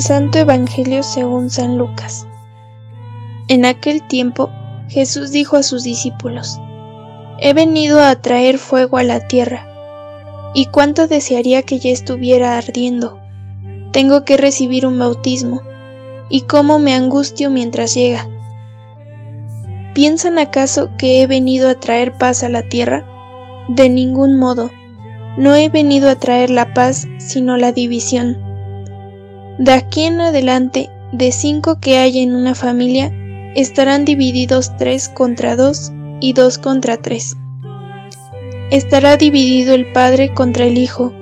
Santo Evangelio según San Lucas. En aquel tiempo Jesús dijo a sus discípulos, He venido a traer fuego a la tierra, y cuánto desearía que ya estuviera ardiendo. Tengo que recibir un bautismo, y cómo me angustio mientras llega. ¿Piensan acaso que he venido a traer paz a la tierra? De ningún modo. No he venido a traer la paz, sino la división. De aquí en adelante, de cinco que hay en una familia, estarán divididos tres contra dos y dos contra tres. Estará dividido el padre contra el hijo,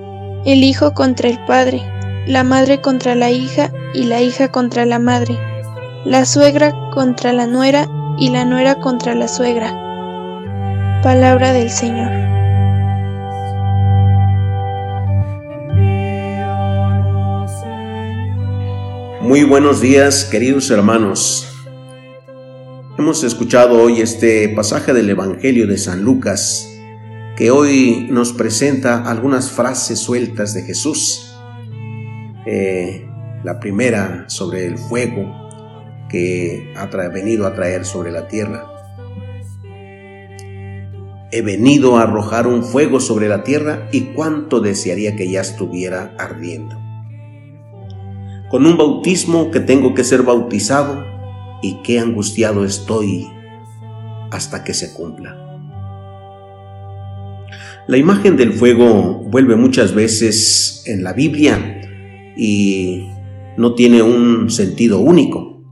el hijo contra el padre, la madre contra la hija y la hija contra la madre, la suegra contra la nuera y la nuera contra la suegra. Palabra del Señor. Muy buenos días, queridos hermanos. Hemos escuchado hoy este pasaje del Evangelio de San Lucas, que hoy nos presenta algunas frases sueltas de Jesús. Eh, la primera sobre el fuego que ha venido a traer sobre la tierra. He venido a arrojar un fuego sobre la tierra y cuánto desearía que ya estuviera ardiendo con un bautismo que tengo que ser bautizado y qué angustiado estoy hasta que se cumpla. La imagen del fuego vuelve muchas veces en la Biblia y no tiene un sentido único.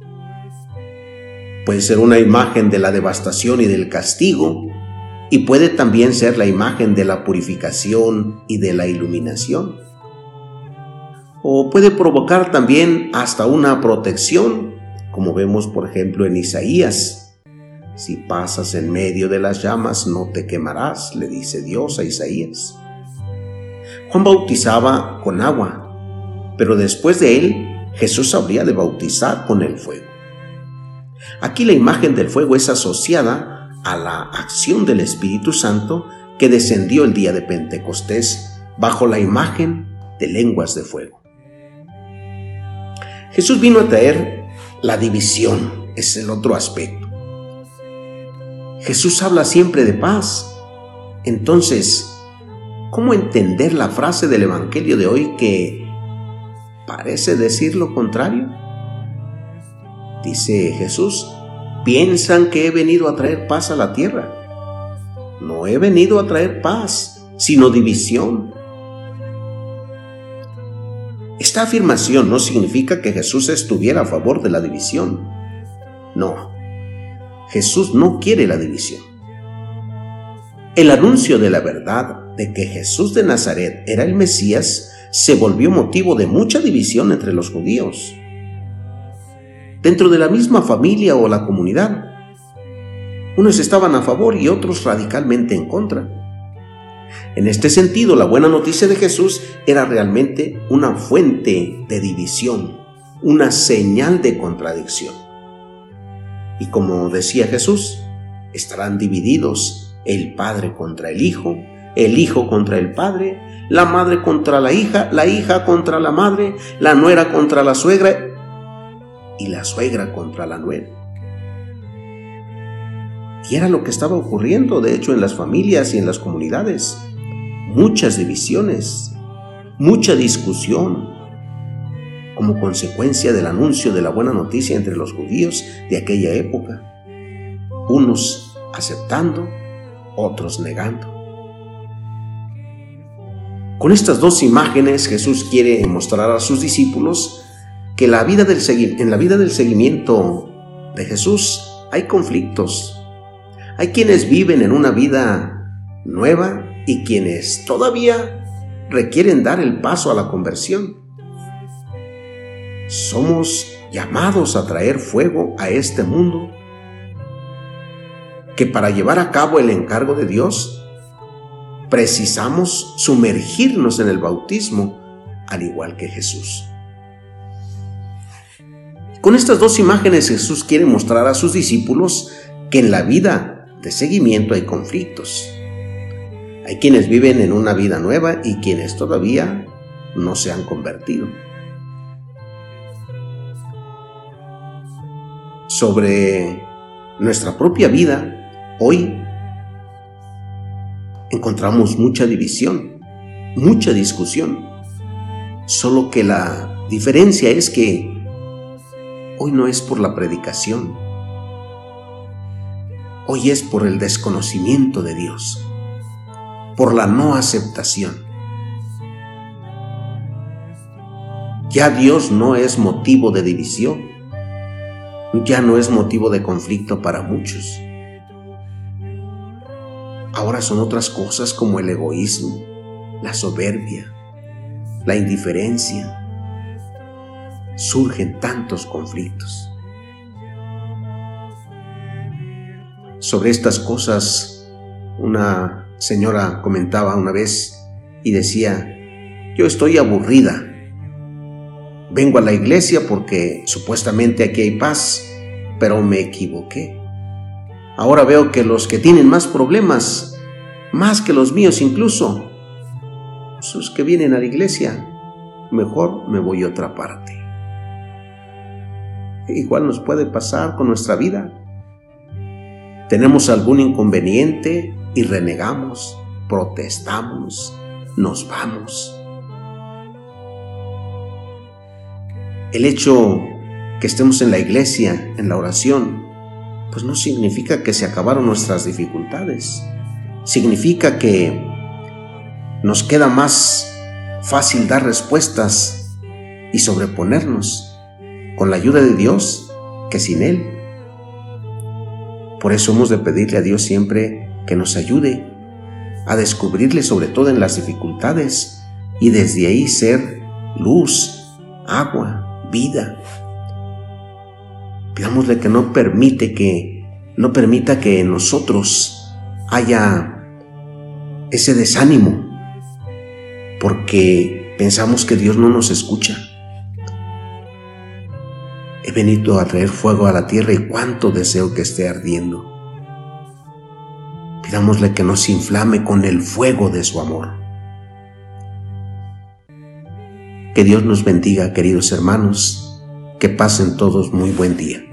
Puede ser una imagen de la devastación y del castigo y puede también ser la imagen de la purificación y de la iluminación o puede provocar también hasta una protección, como vemos por ejemplo en Isaías. Si pasas en medio de las llamas no te quemarás, le dice Dios a Isaías. Juan bautizaba con agua, pero después de él Jesús habría de bautizar con el fuego. Aquí la imagen del fuego es asociada a la acción del Espíritu Santo que descendió el día de Pentecostés bajo la imagen de lenguas de fuego. Jesús vino a traer la división, es el otro aspecto. Jesús habla siempre de paz. Entonces, ¿cómo entender la frase del Evangelio de hoy que parece decir lo contrario? Dice Jesús, piensan que he venido a traer paz a la tierra. No he venido a traer paz, sino división. Esta afirmación no significa que Jesús estuviera a favor de la división. No, Jesús no quiere la división. El anuncio de la verdad de que Jesús de Nazaret era el Mesías se volvió motivo de mucha división entre los judíos. Dentro de la misma familia o la comunidad, unos estaban a favor y otros radicalmente en contra. En este sentido, la buena noticia de Jesús era realmente una fuente de división, una señal de contradicción. Y como decía Jesús, estarán divididos el Padre contra el Hijo, el Hijo contra el Padre, la madre contra la hija, la hija contra la madre, la nuera contra la suegra y la suegra contra la nuera. Y era lo que estaba ocurriendo, de hecho, en las familias y en las comunidades muchas divisiones, mucha discusión, como consecuencia del anuncio de la buena noticia entre los judíos de aquella época, unos aceptando, otros negando. Con estas dos imágenes Jesús quiere mostrar a sus discípulos que en la vida del seguimiento de Jesús hay conflictos. Hay quienes viven en una vida nueva y quienes todavía requieren dar el paso a la conversión. Somos llamados a traer fuego a este mundo que para llevar a cabo el encargo de Dios precisamos sumergirnos en el bautismo al igual que Jesús. Con estas dos imágenes Jesús quiere mostrar a sus discípulos que en la vida de seguimiento hay conflictos hay quienes viven en una vida nueva y quienes todavía no se han convertido. sobre nuestra propia vida, hoy encontramos mucha división, mucha discusión. Solo que la diferencia es que hoy no es por la predicación, hoy es por el desconocimiento de Dios, por la no aceptación. Ya Dios no es motivo de división, ya no es motivo de conflicto para muchos. Ahora son otras cosas como el egoísmo, la soberbia, la indiferencia. Surgen tantos conflictos. Sobre estas cosas, una señora comentaba una vez y decía, yo estoy aburrida Vengo a la iglesia porque supuestamente aquí hay paz, pero me equivoqué. Ahora veo que los que tienen más problemas, más que los míos incluso, los que vienen a la iglesia, mejor me voy a otra parte. Igual nos puede pasar con nuestra vida. Tenemos algún inconveniente y renegamos, protestamos, nos vamos. El hecho que estemos en la iglesia, en la oración, pues no significa que se acabaron nuestras dificultades. Significa que nos queda más fácil dar respuestas y sobreponernos con la ayuda de Dios que sin Él. Por eso hemos de pedirle a Dios siempre que nos ayude a descubrirle sobre todo en las dificultades y desde ahí ser luz, agua, vida. Pidámosle que no permite que no permita que en nosotros haya ese desánimo porque pensamos que Dios no nos escucha. He venido a traer fuego a la tierra y cuánto deseo que esté ardiendo. Pidámosle que nos inflame con el fuego de su amor. Que Dios nos bendiga, queridos hermanos. Que pasen todos muy buen día.